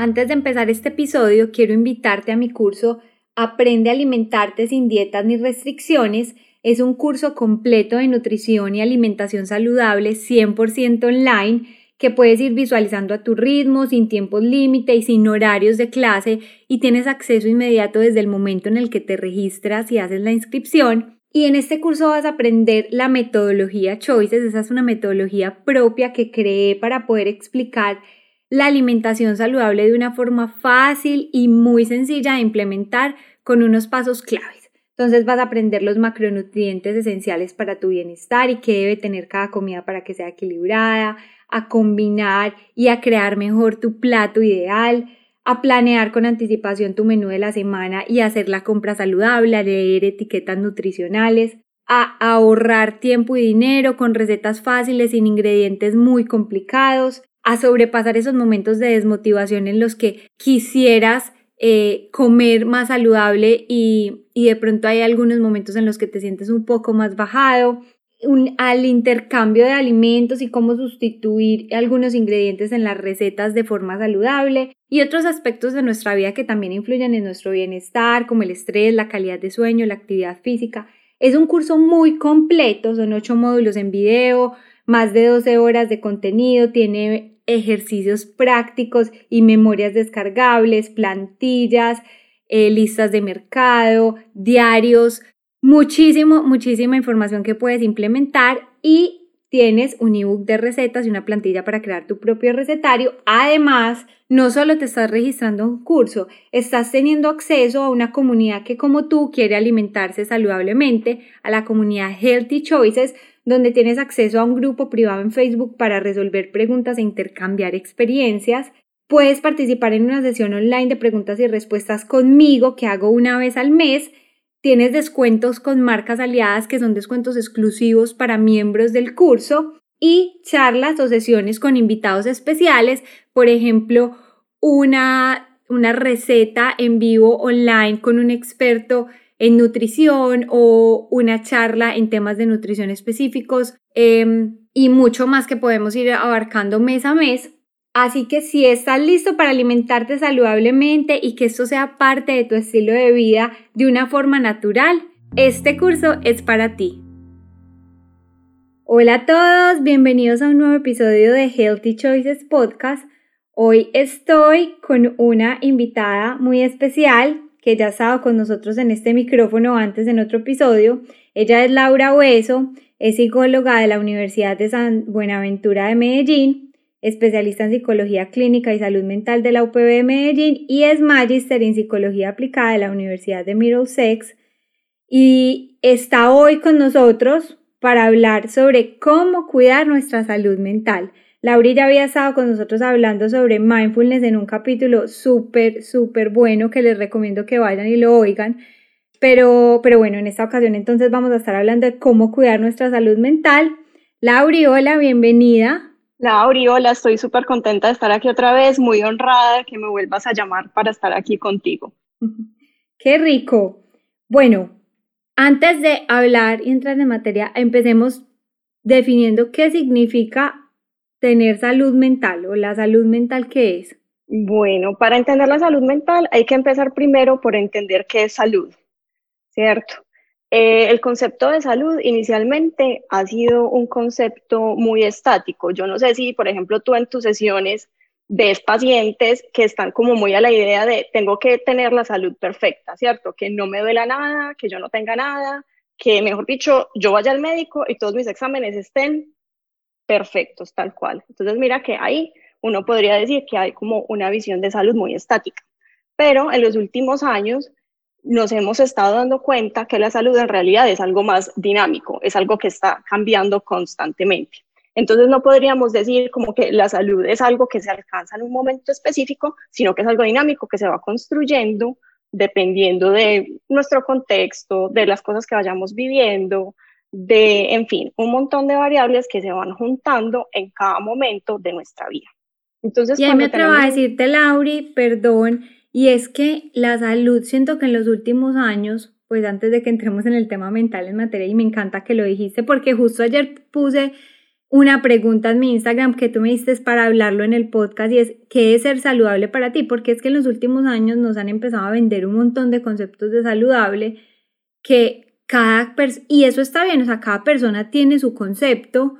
Antes de empezar este episodio, quiero invitarte a mi curso Aprende a alimentarte sin dietas ni restricciones. Es un curso completo de nutrición y alimentación saludable 100% online que puedes ir visualizando a tu ritmo, sin tiempos límite y sin horarios de clase y tienes acceso inmediato desde el momento en el que te registras y haces la inscripción. Y en este curso vas a aprender la metodología Choices, esa es una metodología propia que creé para poder explicar la alimentación saludable de una forma fácil y muy sencilla de implementar con unos pasos claves. Entonces vas a aprender los macronutrientes esenciales para tu bienestar y qué debe tener cada comida para que sea equilibrada, a combinar y a crear mejor tu plato ideal, a planear con anticipación tu menú de la semana y hacer la compra saludable, a leer etiquetas nutricionales, a ahorrar tiempo y dinero con recetas fáciles sin ingredientes muy complicados, a sobrepasar esos momentos de desmotivación en los que quisieras eh, comer más saludable y, de pronto hay algunos momentos en los que te sientes un poco más bajado, al intercambio de alimentos y cómo sustituir algunos ingredientes en las recetas de forma saludable y otros aspectos de nuestra vida que también influyen en nuestro bienestar, como el estrés, la calidad de sueño, la actividad física. Es un curso muy completo, son ocho módulos en video, más de 12 horas de contenido, tiene ejercicios prácticos y memorias descargables, plantillas, eh, listas de mercado, diarios, muchísimo, muchísima información que puedes implementar y tienes un ebook de recetas y una plantilla para crear tu propio recetario. Además, no solo te estás registrando un curso, estás teniendo acceso a una comunidad que como tú quiere alimentarse saludablemente, a la comunidad Healthy Choices, donde tienes acceso a un grupo privado en Facebook para resolver preguntas e intercambiar experiencias. Puedes participar en una sesión online de preguntas y respuestas conmigo que hago una vez al mes. Tienes descuentos con marcas aliadas que son descuentos exclusivos para miembros del curso y charlas o sesiones con invitados especiales, por ejemplo, una, una receta en vivo online con un experto en nutrición o una charla en temas de nutrición específicos em, y mucho más que podemos ir abarcando mes a mes. Así que si estás listo para alimentarte saludablemente y que esto sea parte de tu estilo de vida de una forma natural, este curso es para ti. Hola a todos, bienvenidos a un nuevo episodio de Healthy Choices Podcast. Hoy estoy con una invitada muy especial que ya ha con nosotros en este micrófono antes en otro episodio. Ella es Laura Hueso, es psicóloga de la Universidad de San Buenaventura de Medellín, especialista en psicología clínica y salud mental de la UPB de Medellín y es magíster en psicología aplicada de la Universidad de Middlesex. Y está hoy con nosotros para hablar sobre cómo cuidar nuestra salud mental. Laura ya había estado con nosotros hablando sobre mindfulness en un capítulo súper, súper bueno que les recomiendo que vayan y lo oigan. Pero, pero bueno, en esta ocasión entonces vamos a estar hablando de cómo cuidar nuestra salud mental. Lauri, hola, bienvenida. Lauri, hola, estoy súper contenta de estar aquí otra vez, muy honrada de que me vuelvas a llamar para estar aquí contigo. Qué rico. Bueno, antes de hablar y entrar en materia, empecemos definiendo qué significa tener salud mental o la salud mental qué es? Bueno, para entender la salud mental hay que empezar primero por entender qué es salud, ¿cierto? Eh, el concepto de salud inicialmente ha sido un concepto muy estático. Yo no sé si, por ejemplo, tú en tus sesiones ves pacientes que están como muy a la idea de tengo que tener la salud perfecta, ¿cierto? Que no me duela nada, que yo no tenga nada, que, mejor dicho, yo vaya al médico y todos mis exámenes estén perfectos, tal cual. Entonces, mira que ahí uno podría decir que hay como una visión de salud muy estática. Pero en los últimos años nos hemos estado dando cuenta que la salud en realidad es algo más dinámico, es algo que está cambiando constantemente. Entonces no podríamos decir como que la salud es algo que se alcanza en un momento específico, sino que es algo dinámico que se va construyendo dependiendo de nuestro contexto, de las cosas que vayamos viviendo, de, en fin, un montón de variables que se van juntando en cada momento de nuestra vida. Entonces, y ahí me atrevo a decirte, Lauri, perdón, y es que la salud, siento que en los últimos años, pues antes de que entremos en el tema mental en materia, y me encanta que lo dijiste, porque justo ayer puse una pregunta en mi Instagram que tú me diste para hablarlo en el podcast y es, ¿qué es ser saludable para ti? Porque es que en los últimos años nos han empezado a vender un montón de conceptos de saludable que cada y eso está bien, o sea, cada persona tiene su concepto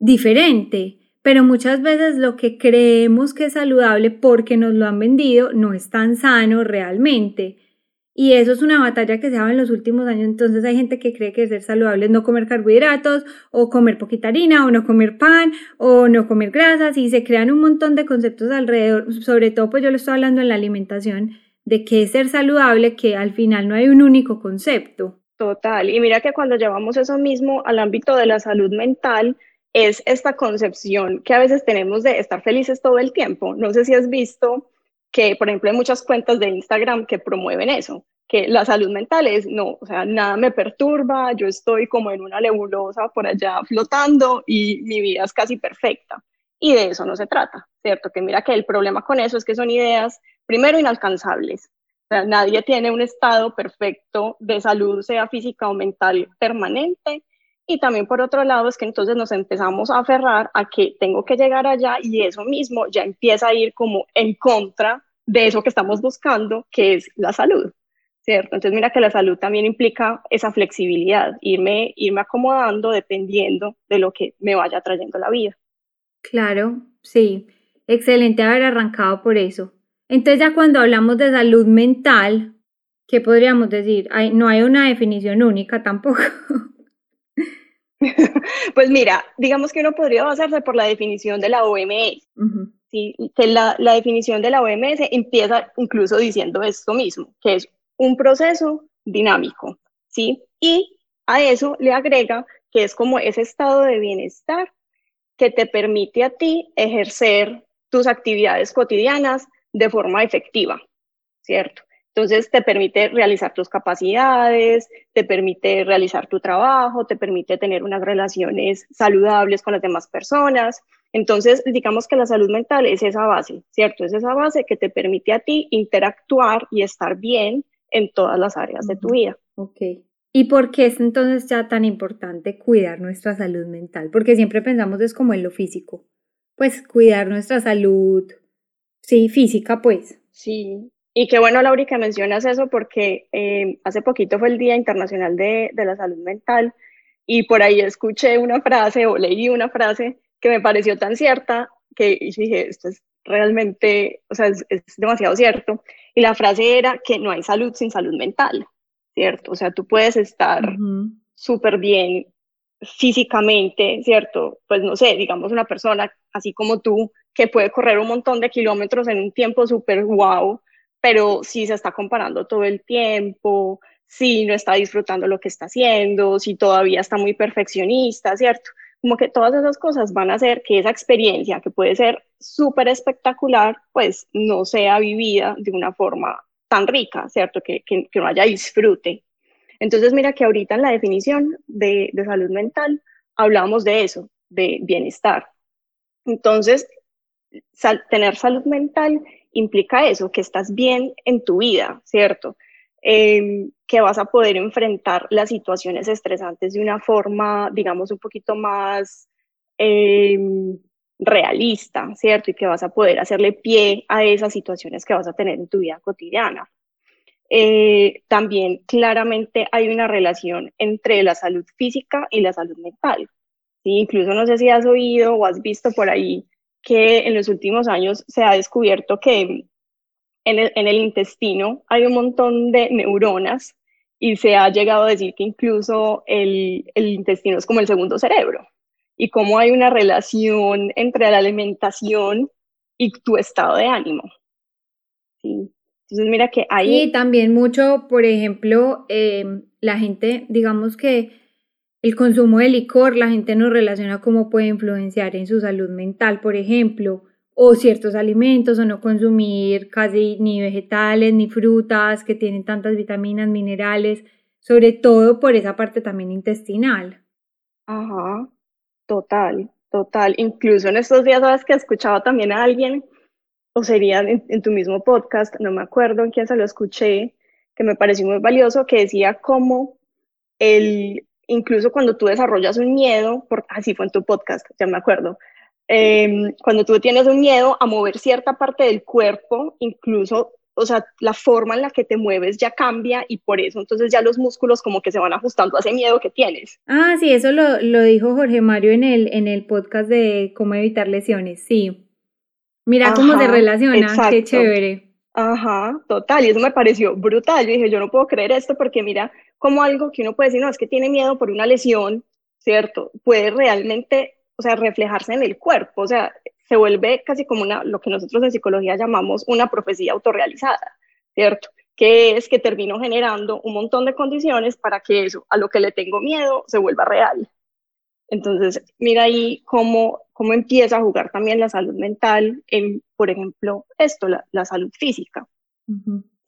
diferente, pero muchas veces lo que creemos que es saludable porque nos lo han vendido no es tan sano realmente. Y eso es una batalla que se ha dado en los últimos años. Entonces hay gente que cree que ser saludable es no comer carbohidratos, o comer poquita harina, o no comer pan, o no comer grasas, y se crean un montón de conceptos alrededor. Sobre todo, pues yo lo estoy hablando en la alimentación, de qué es ser saludable, que al final no hay un único concepto. Total. Y mira que cuando llevamos eso mismo al ámbito de la salud mental, es esta concepción que a veces tenemos de estar felices todo el tiempo. No sé si has visto que, por ejemplo, hay muchas cuentas de Instagram que promueven eso, que la salud mental es, no, o sea, nada me perturba, yo estoy como en una nebulosa por allá flotando y mi vida es casi perfecta. Y de eso no se trata, ¿cierto? Que mira que el problema con eso es que son ideas, primero, inalcanzables. Sea, nadie tiene un estado perfecto de salud, sea física o mental, permanente. Y también por otro lado es que entonces nos empezamos a aferrar a que tengo que llegar allá y eso mismo ya empieza a ir como en contra de eso que estamos buscando, que es la salud. ¿Cierto? Entonces mira que la salud también implica esa flexibilidad, irme, irme acomodando dependiendo de lo que me vaya trayendo la vida. Claro, sí. Excelente haber arrancado por eso. Entonces ya cuando hablamos de salud mental, ¿qué podríamos decir? no hay una definición única tampoco. pues mira, digamos que uno podría basarse por la definición de la OMS. ¿sí? Que la, la, definición de la OMS empieza incluso diciendo esto mismo, que es un proceso dinámico, ¿sí? Y a eso le agrega que es como ese estado de bienestar que te permite a ti ejercer tus actividades cotidianas de forma efectiva, ¿cierto? Entonces te permite realizar tus capacidades, te permite realizar tu trabajo, te permite tener unas relaciones saludables con las demás personas. Entonces, digamos que la salud mental es esa base, ¿cierto? Es esa base que te permite a ti interactuar y estar bien en todas las áreas de tu vida. Ok. ¿Y por qué es entonces ya tan importante cuidar nuestra salud mental? Porque siempre pensamos es como en lo físico. Pues cuidar nuestra salud, sí, física, pues. Sí, y qué bueno, Lauri, que mencionas eso porque eh, hace poquito fue el Día Internacional de, de, la Salud Mental y por ahí escuché una frase o leí una frase que me pareció tan cierta que dije, esto es realmente, o sea, es, demasiado cierto. Y la frase era que no hay salud sin salud mental, ¿cierto? O sea, tú puedes estar súper bien físicamente, ¿cierto? Pues no sé, digamos una persona así como tú que puede correr un montón de kilómetros en un tiempo súper guau, pero si se está comparando todo el tiempo, si no está disfrutando lo que está haciendo, si todavía está muy perfeccionista, ¿cierto? Como que todas esas cosas van a hacer que esa experiencia, que puede ser súper espectacular, pues no sea vivida de una forma tan rica, ¿cierto? Que, que, no haya disfrute. Entonces, mira que ahorita en la definición de, de salud mental hablamos de eso, de bienestar. Entonces, tener salud mental implica eso, que estás bien en tu vida, ¿cierto? Em, que vas a poder enfrentar las situaciones estresantes de una forma, digamos, un poquito más em, realista, ¿cierto? Y que vas a poder hacerle pie a esas situaciones que vas a tener en tu vida cotidiana. Eh, también claramente hay una relación entre la salud física y la salud mental. Incluso no sé si has oído o has visto por ahí que en los últimos años se ha descubierto que en el, intestino hay un montón de neuronas y se ha llegado a decir que incluso el, el intestino es como el segundo cerebro y cómo hay una relación entre la alimentación y tu estado de ánimo. Sí. Entonces, mira que ahí... Y también mucho, por ejemplo, em, la gente, digamos que el consumo de licor, la gente nos relaciona cómo puede influenciar en su salud mental, por ejemplo, o ciertos alimentos, o no consumir casi ni vegetales ni frutas que tienen tantas vitaminas, minerales, sobre todo por esa parte también intestinal. Ajá, total, total. Incluso en estos días, sabes que he escuchado también a alguien o sería en, tu mismo podcast, no me acuerdo en quién se lo escuché, que me pareció muy valioso, que decía cómo el, incluso cuando tú desarrollas un miedo, por, así fue en tu podcast, ya me acuerdo, em, cuando tú tienes un miedo a mover cierta parte del cuerpo, incluso, o sea, la forma en la que te mueves ya cambia y por eso entonces ya los músculos como que se van ajustando a ese miedo que tienes. Ah, sí, eso lo, lo dijo Jorge Mario en el, en el podcast de cómo evitar lesiones, sí. Mira cómo se relaciona, qué chévere. Ajá, total, y eso me pareció brutal. Yo dije, yo no puedo creer esto porque mira, como algo que uno puede decir, no, es que tiene miedo por una lesión, ¿cierto? Puede realmente, o sea, reflejarse en el cuerpo, o sea, se vuelve casi como una, lo que nosotros en psicología llamamos una profecía autorrealizada, ¿cierto? Que es que termino generando un montón de condiciones para que eso, a lo que le tengo miedo, se vuelva real. Entonces, mira ahí cómo, cómo empieza a jugar también la salud mental en, por ejemplo, esto, la, salud física.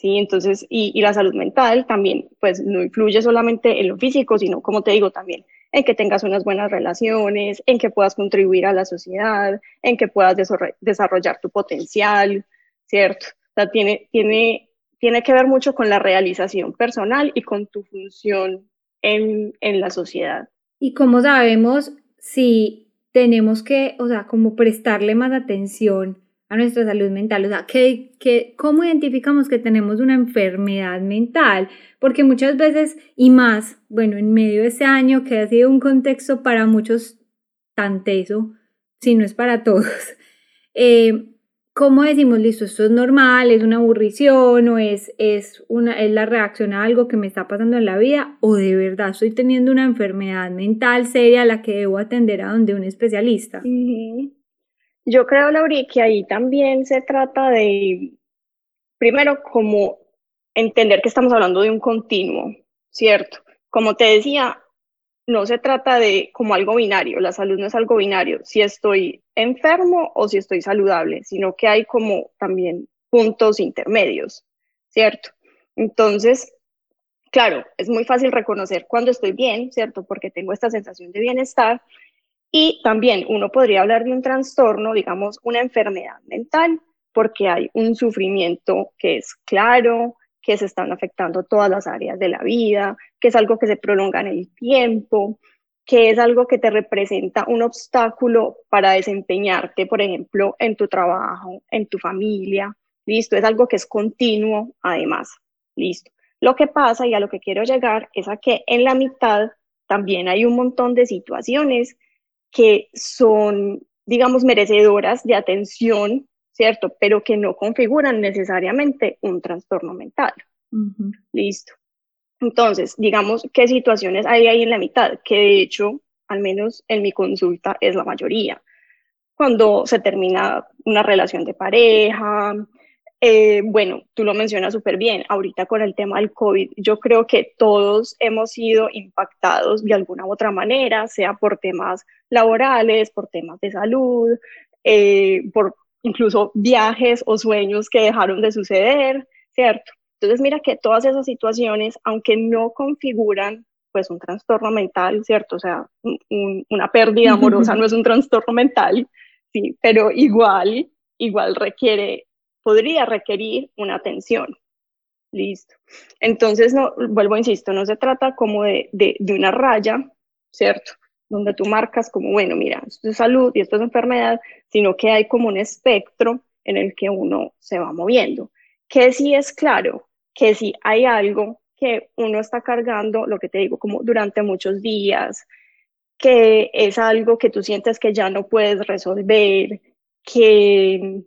Sí, entonces, y, la salud mental también, pues no influye solamente en lo físico, sino, como te digo, también en que tengas unas buenas relaciones, en que puedas contribuir a la sociedad, en que puedas desarrollar tu potencial, ¿cierto? O sea, tiene, tiene, tiene que ver mucho con la realización personal y con tu función en, en la sociedad. Y como sabemos si tenemos que, o sea, como prestarle más atención a nuestra salud mental, o sea, que, que, ¿cómo identificamos que tenemos una enfermedad mental? Porque muchas veces, y más, bueno, en medio de ese año que ha sido un contexto para muchos tan teso, si no es para todos, eh, ¿cómo decimos, listo, esto es normal, es una aburrición o es, es, una, es la reacción a algo que me está pasando en la vida o de verdad estoy teniendo una enfermedad mental seria a la que debo atender a donde un especialista? Yo creo, Lauri, que ahí también se trata de, primero, como entender que estamos hablando de un continuo, ¿cierto? Como te decía, no se trata de como algo binario, la salud no es algo binario, si estoy enfermo o si estoy saludable, sino que hay como también puntos intermedios, ¿cierto? Entonces, claro, es muy fácil reconocer cuando estoy bien, ¿cierto? Porque tengo esta sensación de bienestar y también uno podría hablar de un trastorno, digamos, una enfermedad mental, porque hay un sufrimiento que es claro, que se están afectando todas las áreas de la vida, que es algo que se prolonga en el tiempo, que es algo que te representa un obstáculo para desempeñarte, por ejemplo, en tu trabajo, en tu familia. Listo, es algo que es continuo además. Listo. Lo que pasa y a lo que quiero llegar es a que en la mitad también hay un montón de situaciones que son, digamos, merecedoras de atención ¿cierto? Pero que no configuran necesariamente un trastorno mental. Listo. Entonces, digamos, ¿qué situaciones hay ahí en la mitad? Que de hecho, al menos en mi consulta, es la mayoría. Cuando se termina una relación de pareja, eh, bueno, tú lo mencionas súper bien, ahorita con el tema del COVID, yo creo que todos hemos sido impactados de alguna u otra manera, sea por temas laborales, por temas de salud, eh, por incluso viajes o sueños que dejaron de suceder, ¿cierto? Entonces mira que todas esas situaciones, aunque no configuran pues un trastorno mental, ¿cierto? O sea, una pérdida amorosa no es un trastorno mental, sí, pero igual, igual requiere, podría requerir una atención. Listo. Entonces, no, vuelvo, insisto, no se trata como de, de, de una raya, ¿cierto? donde tú marcas como, bueno, mira, esto es salud y esto es enfermedad, sino que hay como un espectro en el que uno se va moviendo. Que sí es claro, que si hay algo que uno está cargando, lo que te digo, como durante muchos días, que es algo que tú sientes que ya no puedes resolver, que,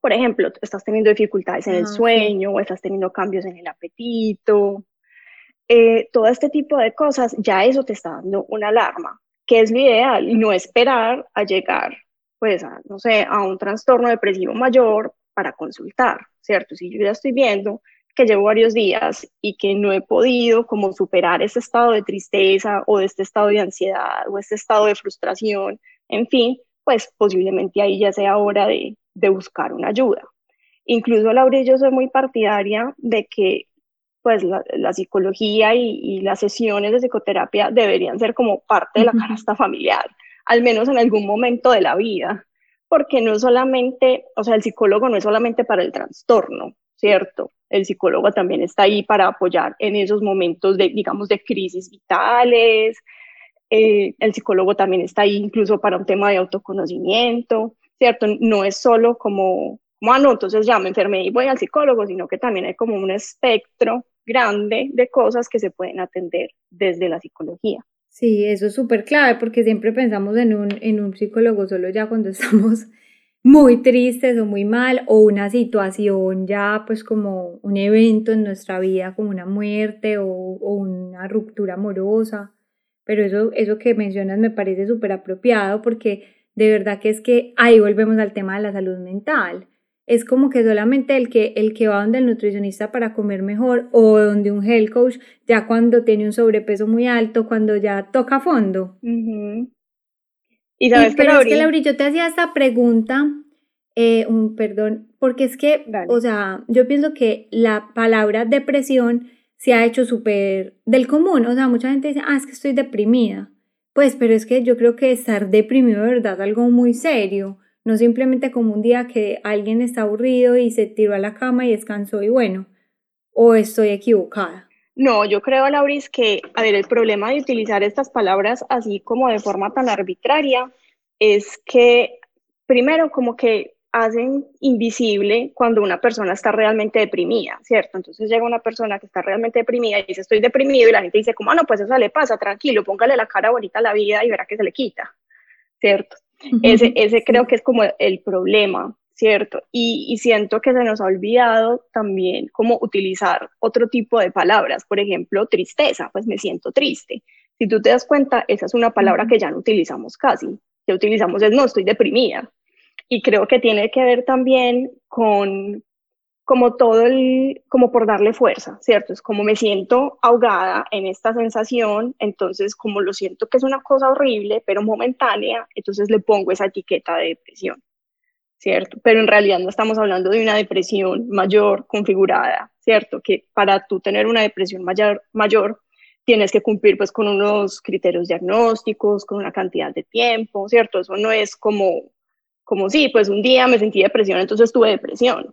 por ejemplo, estás teniendo dificultades en el ah, sueño o estás teniendo cambios en el apetito, eh, todo este tipo de cosas, ya eso te está dando una alarma, que es lo ideal, y no esperar a llegar, pues, a, no sé, a un trastorno depresivo mayor para consultar, ¿cierto? Si yo ya estoy viendo que llevo varios días y que no he podido como superar este estado de tristeza o de este estado de ansiedad o este estado de frustración, en fin, pues posiblemente ahí ya sea hora de, de buscar una ayuda. Incluso, Laura, yo soy muy partidaria de que pues la, psicología y, las sesiones de psicoterapia deberían ser como parte de la canasta familiar, al menos en algún momento de la vida, porque no solamente, o sea, el psicólogo no es solamente para el trastorno, ¿cierto? El psicólogo también está ahí para apoyar en esos momentos de, digamos, de crisis vitales. Eh, el psicólogo también está ahí incluso para un tema de autoconocimiento, ¿cierto? No es solo como, como ah, no, entonces ya me enfermé y voy al psicólogo, sino que también hay como un espectro grande de cosas que se pueden atender desde la psicología. Sí, eso es súper clave porque siempre pensamos en un, en un psicólogo solo ya cuando estamos muy tristes o muy mal o una situación ya pues como un evento en nuestra vida como una muerte o, una ruptura amorosa. Pero eso, eso que mencionas me parece súper apropiado porque de verdad que es que ahí volvemos al tema de la salud mental. Es como que solamente el que, el que va donde el nutricionista para comer mejor o donde un health coach ya cuando tiene un sobrepeso muy alto, cuando ya toca fondo. Y sabes que, pero es que, Lauri, yo te hacía esta pregunta, eh, un perdón, porque es que, o sea, yo pienso que la palabra depresión se ha hecho súper del común. O sea, mucha gente dice, ah, es que estoy deprimida. Pues, pero es que yo creo que estar deprimido de verdad es algo muy serio. No simplemente como un día que alguien está aburrido y se tiró a la cama y descansó y bueno, o estoy equivocada. No, yo creo, Lauris, que, a ver, el problema de utilizar estas palabras así como de forma tan arbitraria es que, primero, como que hacen invisible cuando una persona está realmente deprimida, ¿cierto? Entonces llega una persona que está realmente deprimida y dice, estoy deprimido, y la gente dice, como, ah, no, pues eso le pasa, tranquilo, póngale la cara bonita a la vida y verá que se le quita, ¿cierto? ese, ese creo que es como el problema, ¿cierto? Y, siento que se nos ha olvidado también cómo utilizar otro tipo de palabras, por ejemplo, tristeza, pues me siento triste. Si tú te das cuenta, esa es una palabra que ya no utilizamos casi, que utilizamos es no, estoy deprimida. Y creo que tiene que ver también con como todo el, como por darle fuerza, ¿cierto? Es como me siento ahogada en esta sensación, entonces como lo siento que es una cosa horrible, pero momentánea, entonces le pongo esa etiqueta de depresión. ¿cierto? Pero en realidad no estamos hablando de una depresión mayor configurada, ¿cierto? Que para tú tener una depresión mayor, mayor tienes que cumplir pues con unos criterios diagnósticos, con una cantidad de tiempo, ¿cierto? Eso no es como, como sí, pues un día me sentí depresión, entonces tuve depresión.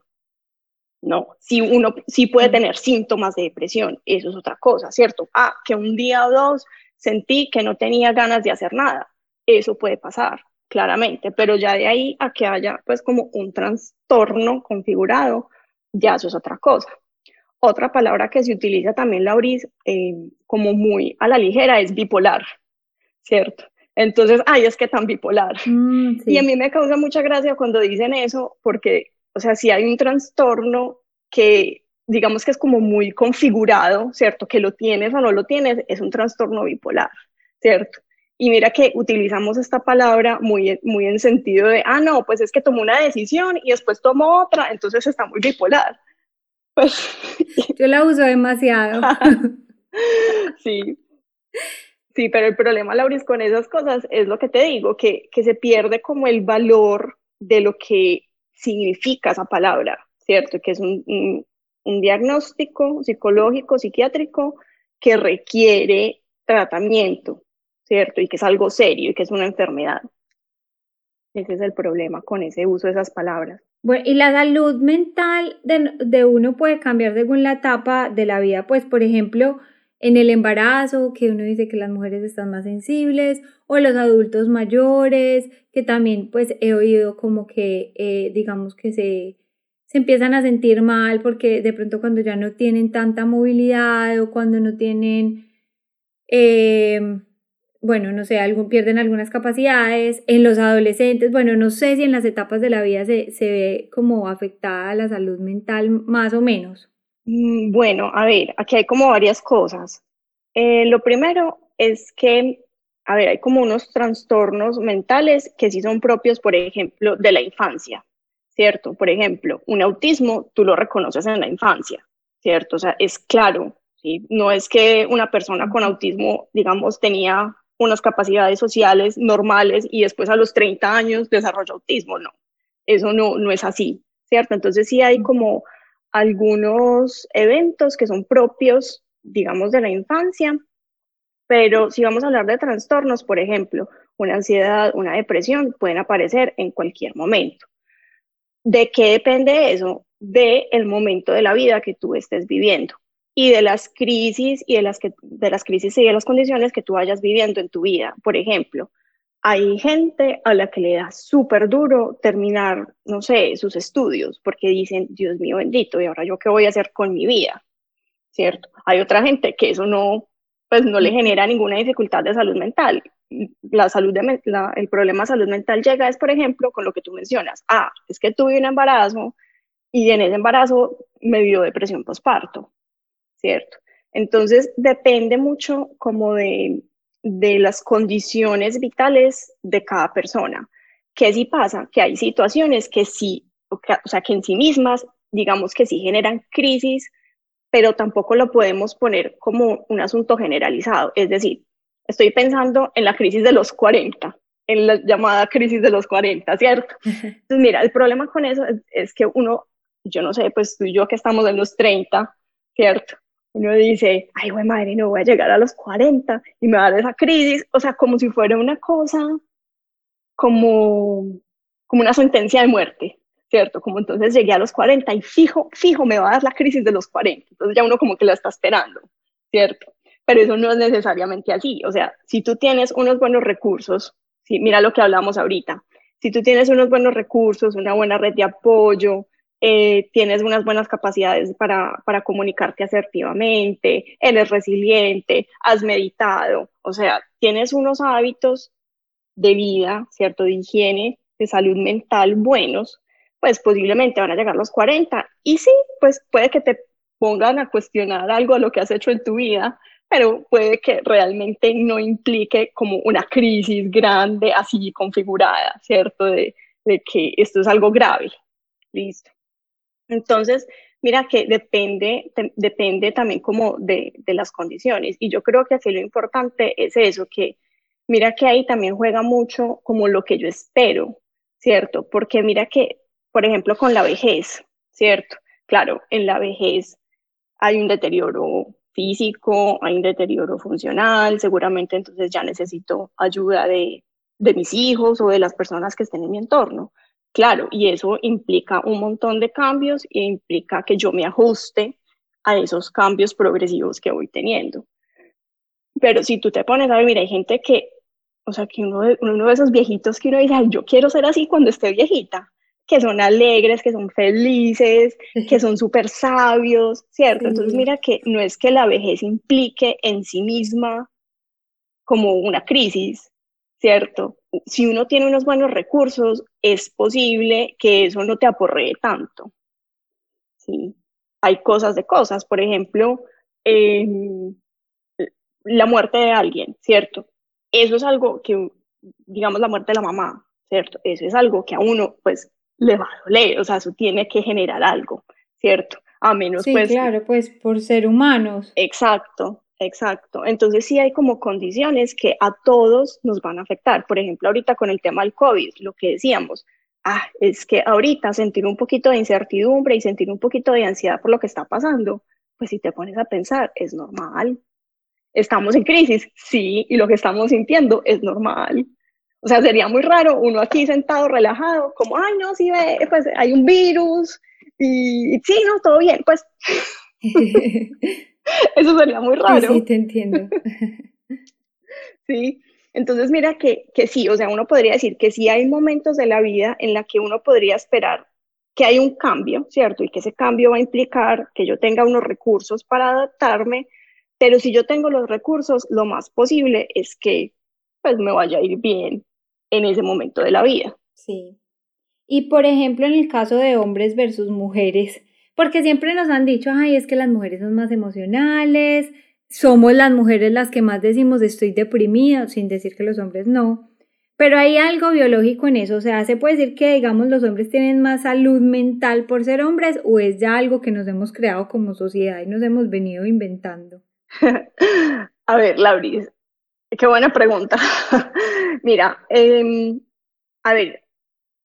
No, si uno sí puede tener síntomas de depresión, eso es otra cosa, ¿cierto? Ah, que un día o dos sentí que no tenía ganas de hacer nada, eso puede pasar, claramente, pero ya de ahí a que haya pues como un trastorno configurado, ya eso es otra cosa. Otra palabra que se utiliza también, Lauris, eh, como muy a la ligera es bipolar, ¿cierto? Entonces, ay, es que tan bipolar. Mm, y a mí me causa mucha gracia cuando dicen eso, porque, o sea, si hay un trastorno que digamos que es como muy configurado, ¿cierto? Que lo tienes o no lo tienes, es un trastorno bipolar, ¿cierto? Y mira que utilizamos esta palabra muy, muy en sentido de, ah, no, pues es que tomó una decisión y después tomó otra, entonces está muy bipolar. Pues... Yo la uso demasiado. sí. Sí, pero el problema, Lauris, con esas cosas es lo que te digo, que, que se pierde como el valor de lo que significa esa palabra, ¿cierto? Que es un, un diagnóstico psicológico, psiquiátrico que requiere tratamiento, ¿cierto? Y que es algo serio y que es una enfermedad. Ese es el problema con ese uso de esas palabras. Bueno, y la salud mental de, de, uno puede cambiar según la etapa de la vida, pues por ejemplo, en el embarazo, que uno dice que las mujeres están más sensibles, o los adultos mayores, que también pues he oído como que, eh, digamos que se, se empiezan a sentir mal porque de pronto cuando ya no tienen tanta movilidad o cuando no tienen... Eh, bueno, no sé, algún, pierden algunas capacidades. En los adolescentes, bueno, no sé si en las etapas de la vida se, se ve como afectada la salud mental más o menos. Mm, bueno, a ver, aquí hay como varias cosas. Eh, lo primero es que, a ver, hay como unos trastornos mentales que sí son propios, por ejemplo, de la infancia, ¿cierto? Por ejemplo, un autismo tú lo reconoces en la infancia, ¿cierto? O sea, es claro, ¿sí? No es que una persona con autismo, digamos, tenía unas capacidades sociales normales y después a los 30 años desarrolla autismo, no. Eso no, no es así, ¿cierto? Entonces sí hay como algunos eventos que son propios, digamos, de la infancia, pero si vamos a hablar de trastornos, por ejemplo, una ansiedad, una depresión, pueden aparecer en cualquier momento. ¿De qué depende eso? De el momento de la vida que tú estés viviendo y de las crisis y de las, que, de las crisis y de las condiciones que tú vayas viviendo en tu vida. Por ejemplo, hay gente a la que le da súper duro terminar, no sé, sus estudios, porque dicen, Dios mío bendito, ¿y ahora yo qué voy a hacer con mi vida? ¿Cierto? Hay otra gente que eso no, pues no le genera ninguna dificultad de salud mental. La salud de, el problema de salud mental llega es, por ejemplo, con lo que tú mencionas. Ah, es que tuve un embarazo y en ese embarazo me dio depresión postparto, ¿cierto? Entonces depende mucho como de, de las condiciones vitales de cada persona. ¿Qué sí pasa? Que hay situaciones que sí, o, sea, que en sí mismas, digamos que sí generan crisis, pero tampoco lo podemos poner como un asunto generalizado. Es decir, estoy pensando en la crisis de los 40, en la llamada crisis de los 40, ¿cierto? Entonces, mira, el problema con eso es, es que uno, yo no sé, pues tú y yo que estamos en los 30, ¿cierto? Uno dice, ay, güey, madre, no voy a llegar a los 40 y me va a dar esa crisis, o sea, como si fuera una cosa, como, como una sentencia de muerte, ¿cierto? Como entonces llegué a los 40 y fijo, fijo, me va a dar la crisis de los 40, entonces ya uno como que la está esperando, ¿cierto? Pero eso no es necesariamente así, o sea, si tú tienes unos buenos recursos, ¿sí? mira lo que hablamos ahorita, si tú tienes unos buenos recursos, una buena red de apoyo, eh, tienes unas buenas capacidades para, para comunicarte asertivamente, eres resiliente, has meditado, o sea, tienes unos hábitos de vida, ¿cierto? De higiene, de salud mental buenos, pues posiblemente van a llegar los 40 y sí, pues puede que te pongan a cuestionar algo de lo que has hecho en tu vida, pero puede que realmente no implique como una crisis grande así configurada, ¿cierto? De, de que esto es algo grave. Listo. Entonces, mira que depende, depende también como de, las condiciones. Y yo creo que aquí lo importante es eso, que mira que ahí también juega mucho como lo que yo espero, ¿cierto? Porque mira que, por ejemplo, con la vejez, ¿cierto? Claro, en la vejez hay un deterioro físico, hay un deterioro funcional, seguramente entonces ya necesito ayuda de, de mis hijos o de las personas que estén en mi entorno. Claro, y eso implica un montón de cambios e implica que yo me ajuste a esos cambios progresivos que voy teniendo. Pero si tú te pones a ver, mira, hay gente que, o sea, que uno de, uno de esos viejitos que uno dice, yo quiero ser así cuando esté viejita, que son alegres, que son felices, que son súper sabios, ¿cierto? Entonces mira que no es que la vejez implique en sí misma como una crisis, ¿cierto? Si uno tiene unos buenos recursos, es posible que eso no te aporree tanto. ¿sí? Hay cosas de cosas, por ejemplo, em, la muerte de alguien, ¿cierto? Eso es algo que, digamos, la muerte de la mamá, ¿cierto? Eso es algo que a uno, pues, le va a doler, o sea, eso tiene que generar algo, ¿cierto? A menos, sí, pues... claro, pues, por ser humanos. Exacto, Exacto. Entonces sí hay como condiciones que a todos nos van a afectar. Por ejemplo, ahorita con el tema del COVID, lo que decíamos, ah, es que ahorita sentir un poquito de incertidumbre y sentir un poquito de ansiedad por lo que está pasando, pues si te pones a pensar, es normal. Estamos en crisis, sí, y lo que estamos sintiendo es normal. O sea, sería muy raro uno aquí sentado relajado, como, ay, no, sí, ve, pues hay un virus y sí, no, todo bien, pues Eso sería muy raro. Sí, te entiendo. sí, entonces mira que, que sí, o sea, uno podría decir que sí hay momentos de la vida en la que uno podría esperar que hay un cambio, ¿cierto? Y que ese cambio va a implicar que yo tenga unos recursos para adaptarme, pero si yo tengo los recursos, lo más posible es que pues me vaya a ir bien en ese momento de la vida. Sí. Y por ejemplo, en el caso de hombres versus mujeres, porque siempre nos han dicho, ay, es que las mujeres son más emocionales, somos las mujeres las que más decimos estoy deprimida, sin decir que los hombres no. Pero hay algo biológico en eso, o sea, se puede decir que, digamos, los hombres tienen más salud mental por ser hombres o es ya algo que nos hemos creado como sociedad y nos hemos venido inventando. A ver, Lauris, qué buena pregunta. Mira, em, a ver,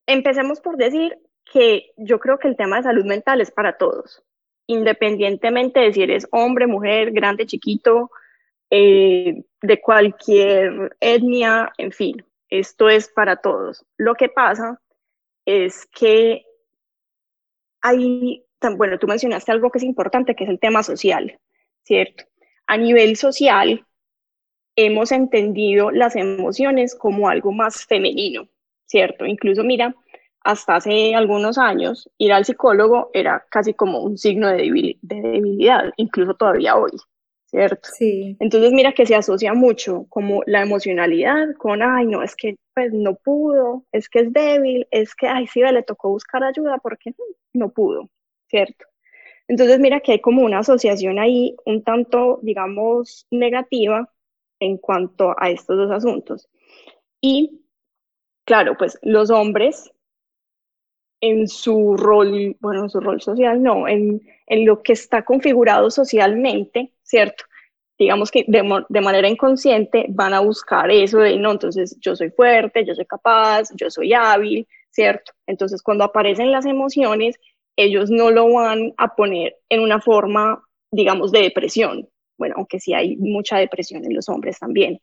empecemos por decir que yo creo que el tema de salud mental es para todos, independientemente de si eres hombre, mujer, grande, chiquito, eh, de cualquier etnia, en fin, esto es para todos. Lo que pasa es que hay, bueno, tú mencionaste algo que es importante, que es el tema social, ¿cierto? A nivel social, hemos entendido las emociones como algo más femenino, ¿cierto? Incluso, mira, hasta hace algunos años, ir al psicólogo era casi como un signo de, debilidad, incluso todavía hoy, ¿cierto? Sí. Entonces mira que se asocia mucho como la emocionalidad con, ay, no, es que pues no pudo, es que es débil, es que, ay, sí, le tocó buscar ayuda porque no pudo, ¿cierto? Entonces mira que hay como una asociación ahí un tanto, digamos, negativa en cuanto a estos dos asuntos. Y claro, pues los hombres en su rol, bueno, en su rol social, no, en, en lo que está configurado socialmente, ¿cierto? Digamos que de, de, manera inconsciente van a buscar eso de, no, entonces yo soy fuerte, yo soy capaz, yo soy hábil, ¿cierto? Entonces cuando aparecen las emociones, ellos no lo van a poner en una forma, digamos, de depresión. Bueno, aunque sí hay mucha depresión en los hombres también.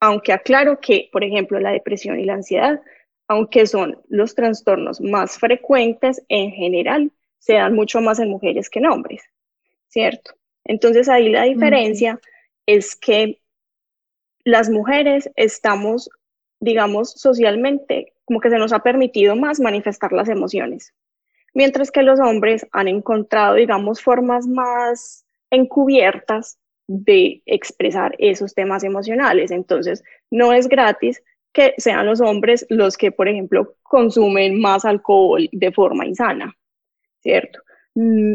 Aunque aclaro que, por ejemplo, la depresión y la ansiedad aunque son los trastornos más frecuentes en general, se dan mucho más en mujeres que en hombres, ¿cierto? Entonces ahí la diferencia es que las mujeres estamos, digamos, socialmente, como que se nos ha permitido más manifestar las emociones, mientras que los hombres han encontrado, digamos, formas más encubiertas de expresar esos temas emocionales. Entonces, no es gratis que sean los hombres los que, por ejemplo, consumen más alcohol de forma insana, ¿cierto? Mm,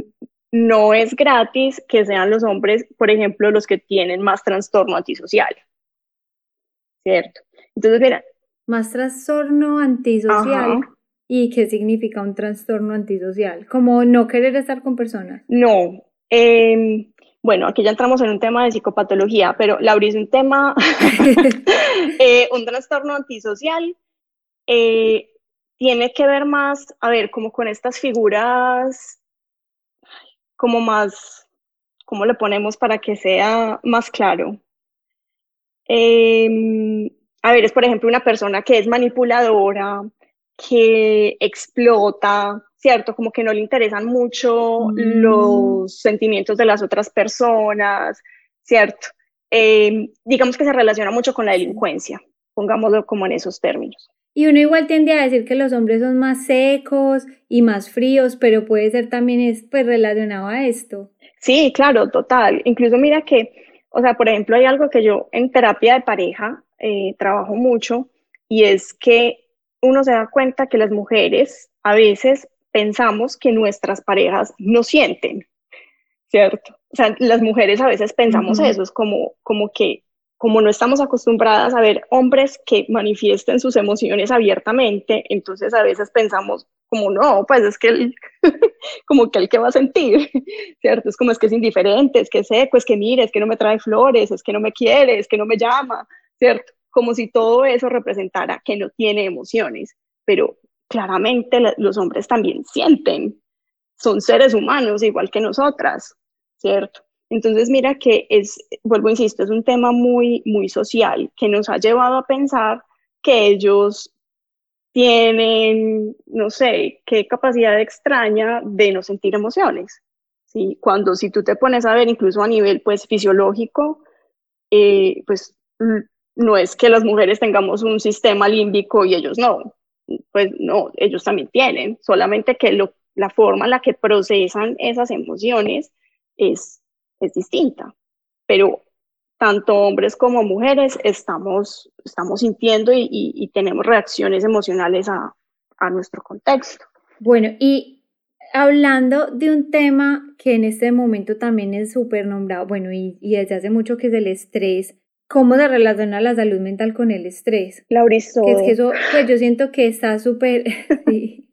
no es gratis que sean los hombres, por ejemplo, los que tienen más trastorno antisocial, ¿cierto? Entonces, mira. Más trastorno antisocial. ¿Y qué significa un trastorno antisocial? ¿Como no querer estar con personas? No. Eh, bueno, aquí ya entramos en un tema de psicopatología, pero Laura es un tema, eh, un trastorno antisocial, eh, tiene que ver más, a ver, como con estas figuras, como más, ¿cómo le ponemos para que sea más claro? Em, a ver, es por ejemplo una persona que es manipuladora, que explota, ¿cierto? Como que no le interesan mucho mm. los sentimientos de las otras personas, ¿cierto? Eh, digamos que se relaciona mucho con la delincuencia, pongámoslo como en esos términos. Y uno igual tiende a decir que los hombres son más secos y más fríos, pero puede ser también es, pues, relacionado a esto. Sí, claro, total. Incluso mira que, o sea, por ejemplo, hay algo que yo en terapia de pareja eh, trabajo mucho y es que uno se da cuenta que las mujeres a veces pensamos que nuestras parejas no sienten, ¿cierto? O sea, las mujeres a veces pensamos eso, es como, como que como no estamos acostumbradas a ver hombres que manifiesten sus emociones abiertamente, entonces a veces pensamos como no, pues es que él, como que el que va a sentir, ¿cierto? Es como es que es indiferente, es que es seco, es que mire, es que no me trae flores, es que no me quiere, es que no me llama, ¿cierto? Como si todo eso representara que no tiene emociones, pero claramente los hombres también sienten, son seres humanos igual que nosotras, ¿cierto? Entonces mira que es, vuelvo, insisto, es un tema muy, muy social que nos ha llevado a pensar que ellos tienen, no sé, qué capacidad extraña de no sentir emociones. ¿sí? Cuando si tú te pones a ver incluso a nivel pues fisiológico, eh, pues no es que las mujeres tengamos un sistema límbico y ellos no pues no, ellos también tienen, solamente que la forma en la que procesan esas emociones es, es distinta. Pero tanto hombres como mujeres estamos, estamos sintiendo y, tenemos reacciones emocionales a, a nuestro contexto. Bueno, y hablando de un tema que en este momento también es súper nombrado, bueno, y, desde hace mucho que es el estrés, ¿cómo se relaciona la salud mental con el estrés? Laurizo. Que es que eso, pues yo siento que está súper...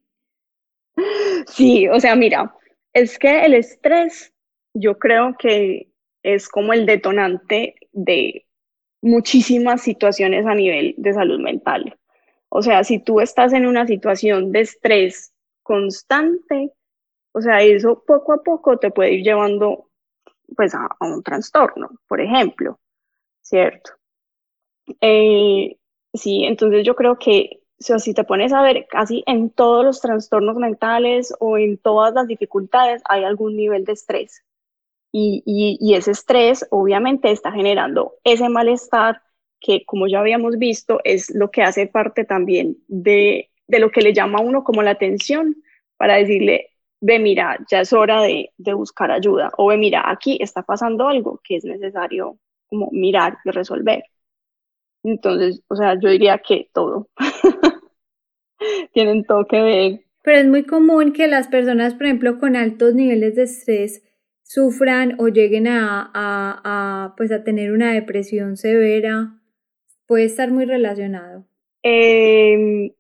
sí, o sea, mira, es que el estrés yo creo que es como el detonante de muchísimas situaciones a nivel de salud mental. O sea, si tú estás en una situación de estrés constante, o sea, eso poco a poco te puede ir llevando pues a, un trastorno, por ejemplo, ¿cierto? Eh, sí, entonces yo creo que si te pones a ver casi en todos los trastornos mentales o en todas las dificultades hay algún nivel de estrés. Y, y, ese estrés obviamente está generando ese malestar que, como ya habíamos visto, es lo que hace parte también de, de lo que le llama a uno como la atención para decirle, ve, mira, ya es hora de, de, buscar ayuda, o ve, mira, aquí está pasando algo que es necesario como mirar y resolver. Entonces, o sea, yo diría que todo. Tienen todo que ver. Pero es muy común que las personas, por ejemplo, con altos niveles de estrés, sufran o lleguen a, a, a, pues a tener una depresión severa. Puede estar muy relacionado. Eh,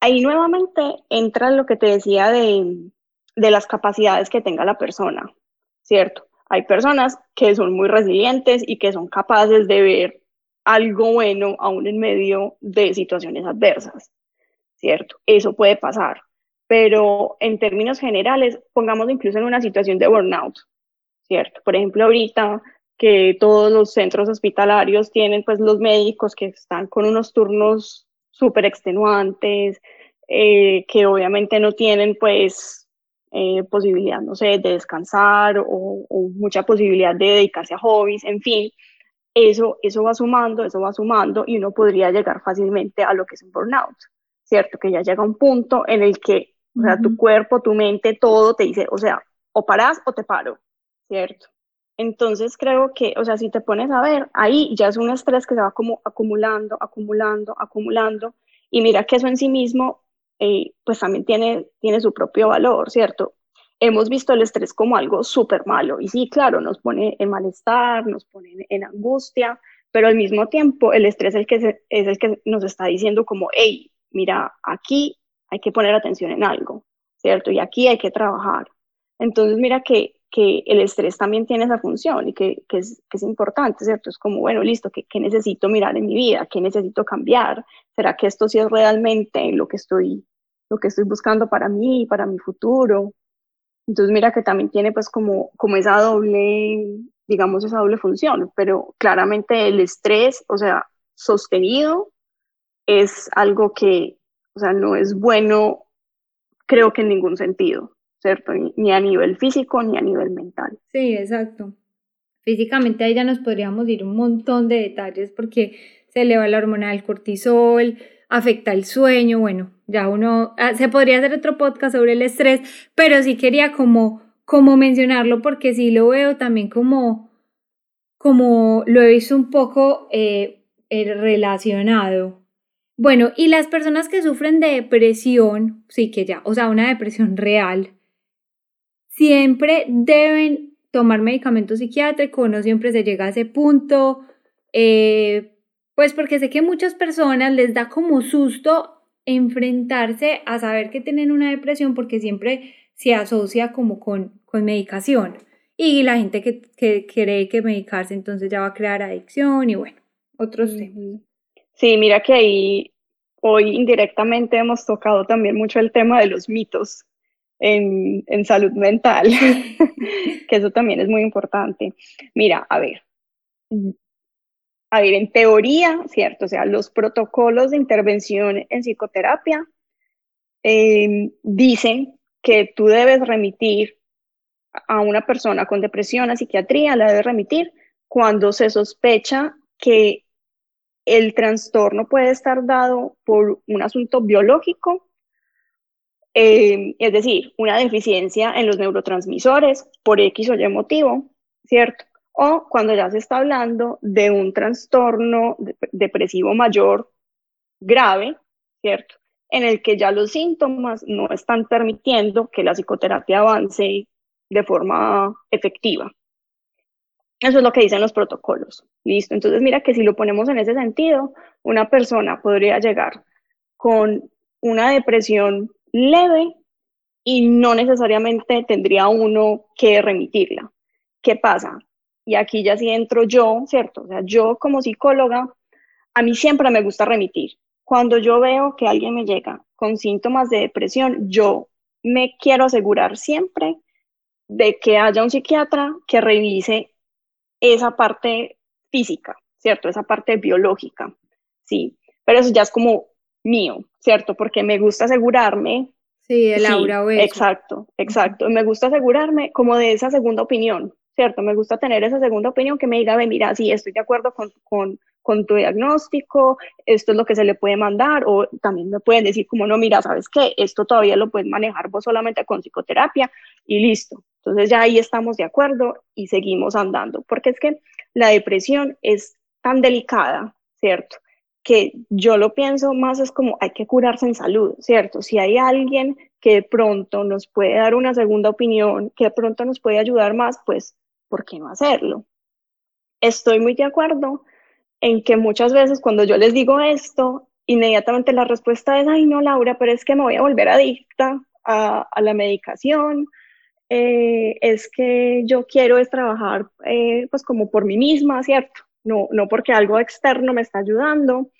ahí nuevamente entra lo que te decía de, de las capacidades que tenga la persona, ¿cierto? Hay personas que son muy resilientes y que son capaces de ver algo bueno aún en medio de situaciones adversas, ¿cierto? Eso puede pasar, pero en términos generales, pongamos incluso en una situación de burnout, ¿cierto? Por ejemplo, ahorita que todos los centros hospitalarios tienen pues los médicos que están con unos turnos súper extenuantes, eh, que obviamente no tienen pues eh, posibilidad, no sé, de descansar o, mucha posibilidad de dedicarse a hobbies, en fin, eso, eso va sumando, eso va sumando y uno podría llegar fácilmente a lo que es un burnout, ¿cierto? Que ya llega un punto en el que, o sea, tu cuerpo, tu mente, todo te dice, o sea, o paras o te paro, ¿cierto? Entonces creo que, o sea, si te pones a ver, ahí ya es un estrés que se va como acumulando, acumulando, acumulando, y mira que eso en sí mismo eh, pues también tiene, tiene su propio valor, ¿cierto? Hemos visto el estrés como algo súper malo y sí, claro, nos pone en malestar, nos pone en angustia, pero al mismo tiempo el estrés es el que, es el que nos está diciendo como, hey, mira, aquí hay que poner atención en algo, ¿cierto? Y aquí hay que trabajar. Entonces, mira que, que el estrés también tiene esa función y que, que, es, es, importante, ¿cierto? Es como, bueno, listo, ¿qué, ¿qué, necesito mirar en mi vida? ¿Qué necesito cambiar? ¿Será que esto sí es realmente lo que estoy, lo que estoy buscando para mí, para mi futuro? Entonces, mira que también tiene pues como, como esa doble, digamos, esa doble función, pero claramente el estrés, o sea, sostenido, es algo que, o sea, no es bueno, creo que en ningún sentido. ¿cierto? Ni, a nivel físico ni a nivel mental. Sí, exacto. Físicamente ahí ya nos podríamos ir un montón de detalles porque se eleva la hormona del cortisol, afecta el sueño, bueno, ya uno, ah, se podría hacer otro podcast sobre el estrés, pero sí quería como, como mencionarlo porque sí lo veo también como, como lo he visto un poco eh, eh, relacionado. Bueno, y las personas que sufren de depresión, sí que ya, o sea, una depresión real, siempre deben tomar medicamentos psiquiátricos, no siempre se llega a ese punto, eh, pues porque sé que muchas personas les da como susto enfrentarse a saber que tienen una depresión porque siempre se asocia como con, con medicación. Y la gente que, que, cree que medicarse entonces ya va a crear adicción y bueno, otros temas. Sí, mira que ahí hoy indirectamente hemos tocado también mucho el tema de los mitos en, salud mental, que eso también es muy importante. Mira, a ver, a ver, en teoría, ¿cierto? O sea, los protocolos de intervención en psicoterapia em, dicen que tú debes remitir a una persona con depresión a psiquiatría, la debes remitir cuando se sospecha que el trastorno puede estar dado por un asunto biológico eh, es decir, una deficiencia en los neurotransmisores por X o Y motivo, ¿cierto? O cuando ya se está hablando de un trastorno depresivo mayor grave, ¿cierto? en el que ya los síntomas no están permitiendo que la psicoterapia avance de forma efectiva. Eso es lo que dicen los protocolos. Listo. Entonces, mira que si lo ponemos en ese sentido, una persona podría llegar con una depresión leve y no necesariamente tendría uno que remitirla. ¿Qué pasa? Y aquí ya sí entro yo, ¿cierto? O sea, yo como psicóloga, a mí siempre me gusta remitir. Cuando yo veo que alguien me llega con síntomas de depresión, yo me quiero asegurar siempre de que haya un psiquiatra que revise esa parte física, ¿cierto? Esa parte biológica, sí. Pero eso ya es como mío, ¿cierto? Porque me gusta asegurarme. Sí, el aura o Exacto, exacto. Me gusta asegurarme como de esa segunda opinión, ¿cierto? Me gusta tener esa segunda opinión que me diga, ve, mira, sí, estoy de acuerdo con, con, con tu diagnóstico, esto es lo que se le puede mandar, o también me pueden decir como, no, mira, ¿sabes qué? Esto todavía lo puedes manejar vos solamente con psicoterapia y listo. Entonces ya ahí estamos de acuerdo y seguimos andando, porque es que la depresión es tan delicada, ¿cierto? Que yo lo pienso más es como hay que curarse en salud, ¿cierto? Si hay alguien que de pronto nos puede dar una segunda opinión, que de pronto nos puede ayudar más, pues, ¿por qué no hacerlo? Estoy muy de acuerdo en que muchas veces cuando yo les digo esto, inmediatamente la respuesta es, ay no, Laura, pero es que me voy a volver adicta a, a la medicación, eh, es que yo quiero es trabajar eh, pues como por mí misma, ¿cierto? No, no porque algo externo me está ayudando.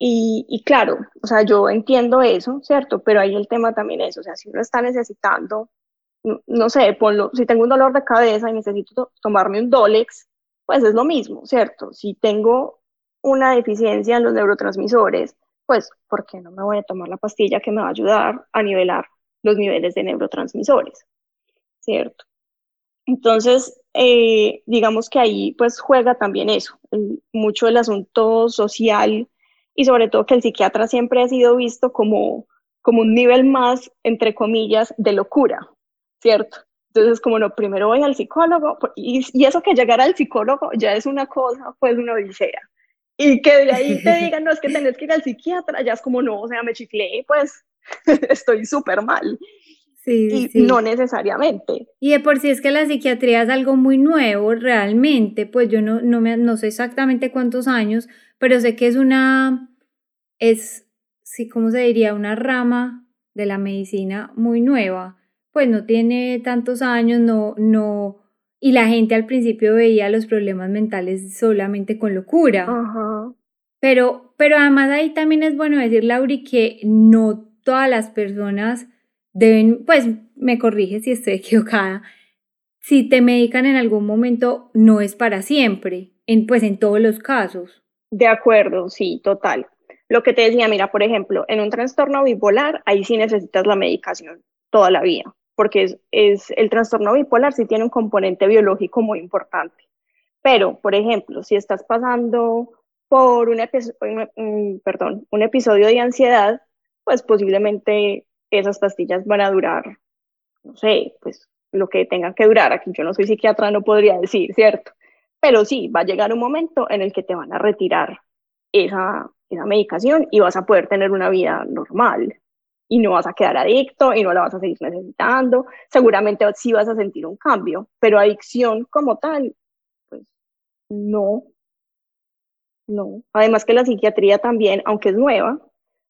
Y, y, claro, o sea, yo entiendo eso, ¿cierto? Pero ahí el tema también es, o sea, si uno está necesitando, no, sé, ponlo, si tengo un dolor de cabeza y necesito tomarme un Dolex, pues es lo mismo, ¿cierto? Si tengo una deficiencia en los neurotransmisores, pues, ¿por qué no me voy a tomar la pastilla que me va a ayudar a nivelar los niveles de neurotransmisores? ¿cierto? Entonces, eh, digamos que ahí pues juega también eso, mucho el asunto social y sobre todo que el psiquiatra siempre ha sido visto como, como un nivel más, entre comillas, de locura, ¿cierto? Entonces, como no, primero voy al psicólogo y, y eso que llegar al psicólogo ya es una cosa, pues una odisea. Y que de ahí te digan, no, es que tenés que ir al psiquiatra, ya es como, no, o sea, me chiflé, pues estoy súper mal. Sí, y no necesariamente. Y de por sí es que la psiquiatría es algo muy nuevo realmente, pues yo no, no, me, no sé exactamente cuántos años, pero sé que es una, es, sí, ¿cómo se diría? Una rama de la medicina muy nueva, pues no tiene tantos años, no, no, y la gente al principio veía los problemas mentales solamente con locura. Pero, pero además ahí también es bueno decir, Lauri, que no todas las personas deben, pues me corrige si estoy equivocada, si te medican en algún momento no es para siempre, en, pues en todos los casos. De acuerdo, sí, total. Lo que te decía, mira, por ejemplo, en un trastorno bipolar, ahí sí necesitas la medicación toda la vida, porque es, el trastorno bipolar sí tiene un componente biológico muy importante. Pero, por ejemplo, si estás pasando por un, episodio de ansiedad, pues posiblemente esas pastillas van a durar, no sé, pues lo que tengan que durar. Aquí yo no soy psiquiatra, no podría decir, ¿cierto? Pero sí, va a llegar un momento en el que te van a retirar esa medicación y vas a poder tener una vida normal y no vas a quedar adicto y no la vas a seguir necesitando. Seguramente sí vas a sentir un cambio, pero adicción como tal, pues no. No. Además que la psiquiatría también, aunque es nueva,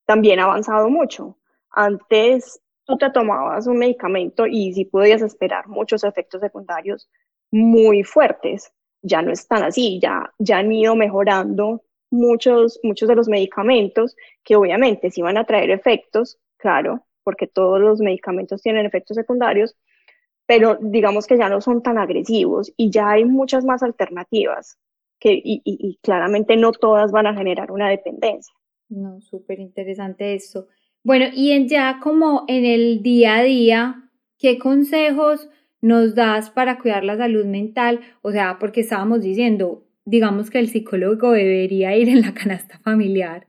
también ha avanzado mucho. Antes tú te tomabas un medicamento y sí podías esperar muchos efectos secundarios muy fuertes. Ya no están así, ya, ya han ido mejorando muchos, muchos de los medicamentos que obviamente sí van a traer efectos, claro, porque todos los medicamentos tienen efectos secundarios, pero digamos que ya no son tan agresivos y ya hay muchas más alternativas que, y, claramente no todas van a generar una dependencia. No, súper interesante esto. Bueno, y en ya como en el día a día, ¿qué consejos nos das para cuidar la salud mental? O sea, porque estábamos diciendo, digamos que el psicólogo debería ir en la canasta familiar,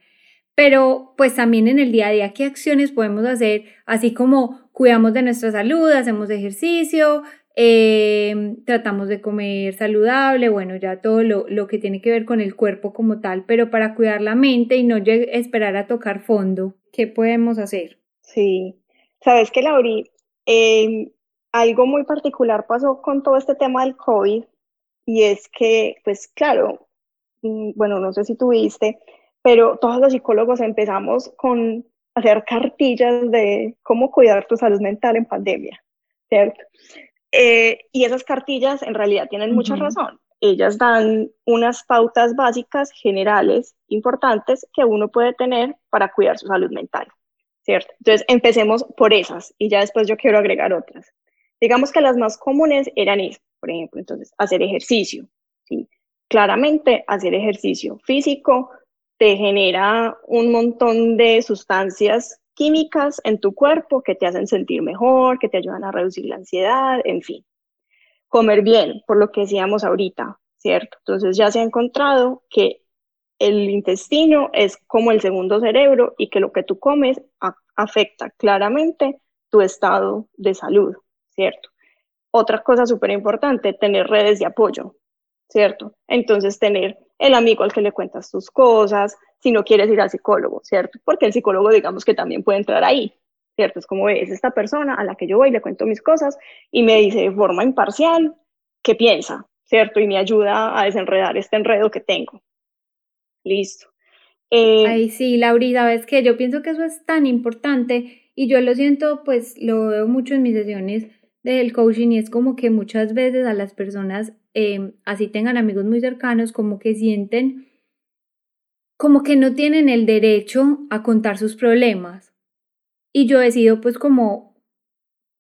pero pues también en el día a día, ¿qué acciones podemos hacer? Así como cuidamos de nuestra salud, hacemos ejercicio, eh, tratamos de comer saludable, bueno, ya todo lo, lo, que tiene que ver con el cuerpo como tal, pero para cuidar la mente y no esperar a tocar fondo. ¿qué podemos hacer? Sí, sabes que Lauri, eh, algo muy particular pasó con todo este tema del COVID y es que, pues claro, mm, bueno, no sé si tuviste, pero todos los psicólogos empezamos con hacer cartillas de cómo cuidar tu salud mental en pandemia, ¿cierto? Eh, y esas cartillas en realidad tienen mucha razón. Ellas dan unas pautas básicas, generales, importantes que uno puede tener para cuidar su salud mental, ¿cierto? Entonces, empecemos por esas y ya después yo quiero agregar otras. Digamos que las más comunes eran eso, por ejemplo, entonces, hacer ejercicio, ¿sí? Claramente, hacer ejercicio físico te genera un montón de sustancias químicas en tu cuerpo que te hacen sentir mejor, que te ayudan a reducir la ansiedad, en fin. Comer bien, por lo que decíamos ahorita, ¿cierto? Entonces ya se ha encontrado que el intestino es como el segundo cerebro y que lo que tú comes afecta claramente tu estado de salud, ¿cierto? Otra cosa súper importante, tener redes de apoyo, ¿cierto? Entonces tener el amigo al que le cuentas tus cosas, si no quieres ir al psicólogo, ¿cierto? Porque el psicólogo, digamos que también puede entrar ahí, ¿cierto? Es como es esta persona a la que yo voy, le cuento mis cosas y me dice de forma imparcial qué piensa, ¿cierto? Y me ayuda a desenredar este enredo que tengo. Listo. Eh, Ay, sí, Laurita, ves que yo pienso que eso es tan importante y yo lo siento, pues lo veo mucho en mis sesiones del coaching y es como que muchas veces a las personas Em, así tengan amigos muy cercanos, como que sienten como que no tienen el derecho a contar sus problemas. Y yo he sido pues como,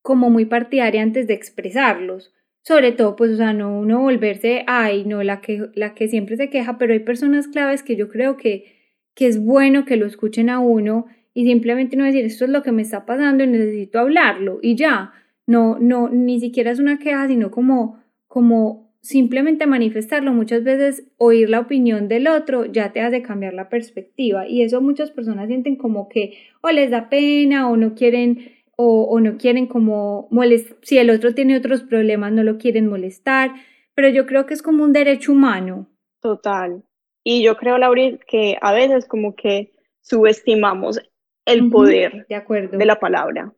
como muy partidaria antes de expresarlos. Sobre todo, pues, o sea, no uno volverse, ay, no, la que, la que siempre se queja, pero hay personas claves que yo creo que, que es bueno que lo escuchen a uno y simplemente no decir, esto es lo que me está pasando y necesito hablarlo y ya. No, no, ni siquiera es una queja, sino como, como simplemente manifestarlo, muchas veces oír la opinión del otro ya te hace cambiar la perspectiva y eso muchas personas sienten como que o les da pena o no quieren o, no quieren como molestar, si el otro tiene otros problemas no lo quieren molestar, pero yo creo que es como un derecho humano. Total. Y yo creo, Laura, que a veces como que subestimamos el poder de, acuerdo. de la palabra.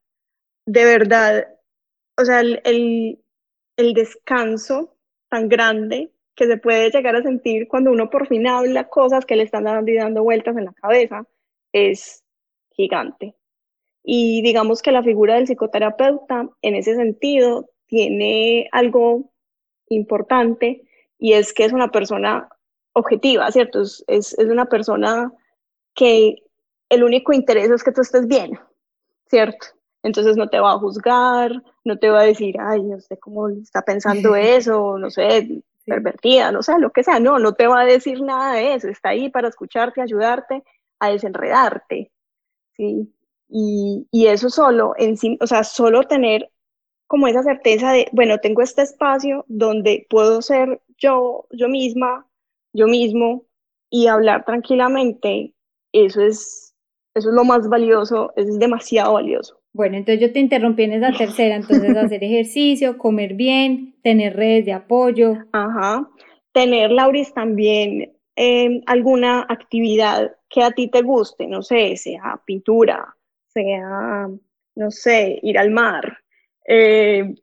De verdad, o sea, el, el descanso tan grande que se puede llegar a sentir cuando uno por fin habla cosas que le están dando y dando vueltas en la cabeza es gigante. Y digamos que la figura del psicoterapeuta en ese sentido tiene algo importante y es que es una persona objetiva, ¿cierto? Es, es, es una persona que el único interés es que tú estés bien, ¿cierto? Entonces no te va a juzgar, no te va a decir, ay, no sé cómo está pensando eso, no sé, pervertida, no sé, lo que sea. No, no te va a decir nada de eso. Está ahí para escucharte, ayudarte a desenredarte. ¿sí? Y, y eso solo, en sí, o sea, solo tener como esa certeza de, bueno, tengo este espacio donde puedo ser yo, yo misma, yo mismo, y hablar tranquilamente, eso es, eso es lo más valioso, es demasiado valioso. Bueno, entonces yo te interrumpí en esa tercera, entonces hacer ejercicio, comer bien, tener redes de apoyo. Ajá. Tener, Lauris, también em, alguna actividad que a ti te guste, no sé, sea pintura, sea, no sé, ir al mar, eh,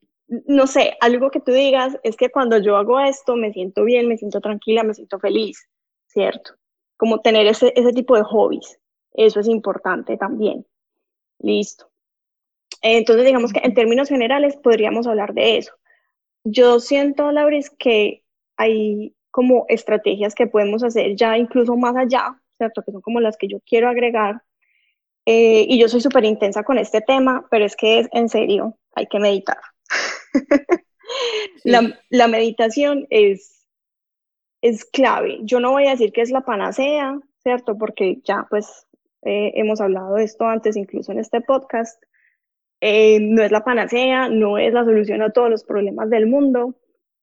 no sé, algo que tú digas es que cuando yo hago esto me siento bien, me siento tranquila, me siento feliz, ¿cierto? Como tener ese, ese tipo de hobbies, eso es importante también. Listo. Entonces, digamos que en términos generales podríamos hablar de eso. Yo siento, Lauris, que hay como estrategias que podemos hacer ya incluso más allá, ¿cierto? Que son como las que yo quiero agregar. Eh, y yo soy súper intensa con este tema, pero es que es en serio, hay que meditar. la, meditación es, es clave. Yo no voy a decir que es la panacea, ¿cierto? Porque ya pues eh, hemos hablado de esto antes, incluso en este podcast, eh, no es la panacea, no es la solución a todos los problemas del mundo,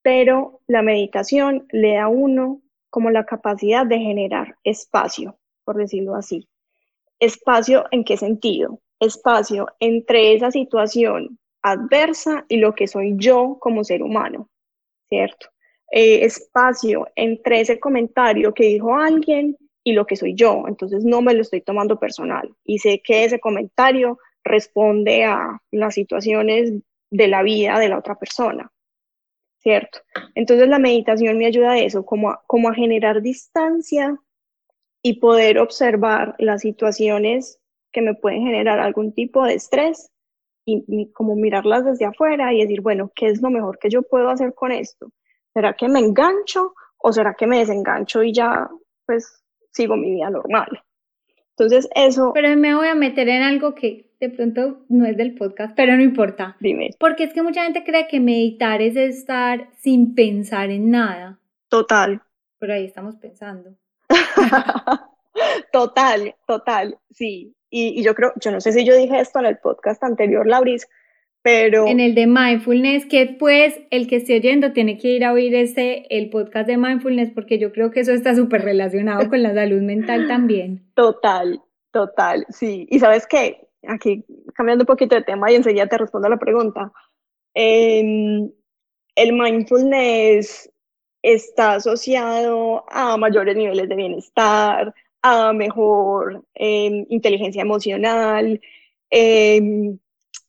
pero la meditación le da a uno como la capacidad de generar espacio, por decirlo así. Espacio en qué sentido? Espacio entre esa situación adversa y lo que soy yo como ser humano, ¿cierto? Eh, espacio entre ese comentario que dijo alguien y lo que soy yo, entonces no me lo estoy tomando personal y sé que ese comentario responde a las situaciones de la vida de la otra persona, ¿cierto? Entonces la meditación me ayuda a eso, como como a generar distancia y poder observar las situaciones que me pueden generar algún tipo de estrés y, como mirarlas desde afuera y decir, bueno, ¿qué es lo mejor que yo puedo hacer con esto? ¿Será que me engancho o será que me desengancho y ya pues sigo mi vida normal? Entonces eso... Pero me voy a meter en algo que de pronto no es del podcast, pero no importa. Dime. Porque es que mucha gente cree que meditar es estar sin pensar en nada. Total. Pero ahí estamos pensando. total, total, sí. Y, yo creo, yo no sé si yo dije esto en el podcast anterior, Lauris, pero... En el de mindfulness, que pues el que esté oyendo tiene que ir a oír ese, el podcast de mindfulness, porque yo creo que eso está súper relacionado con la salud mental también. Total, total, sí. Y sabes qué, aquí cambiando un poquito de tema y enseguida te respondo a la pregunta. Em, el mindfulness está asociado a mayores niveles de bienestar, a mejor em, inteligencia emocional, em,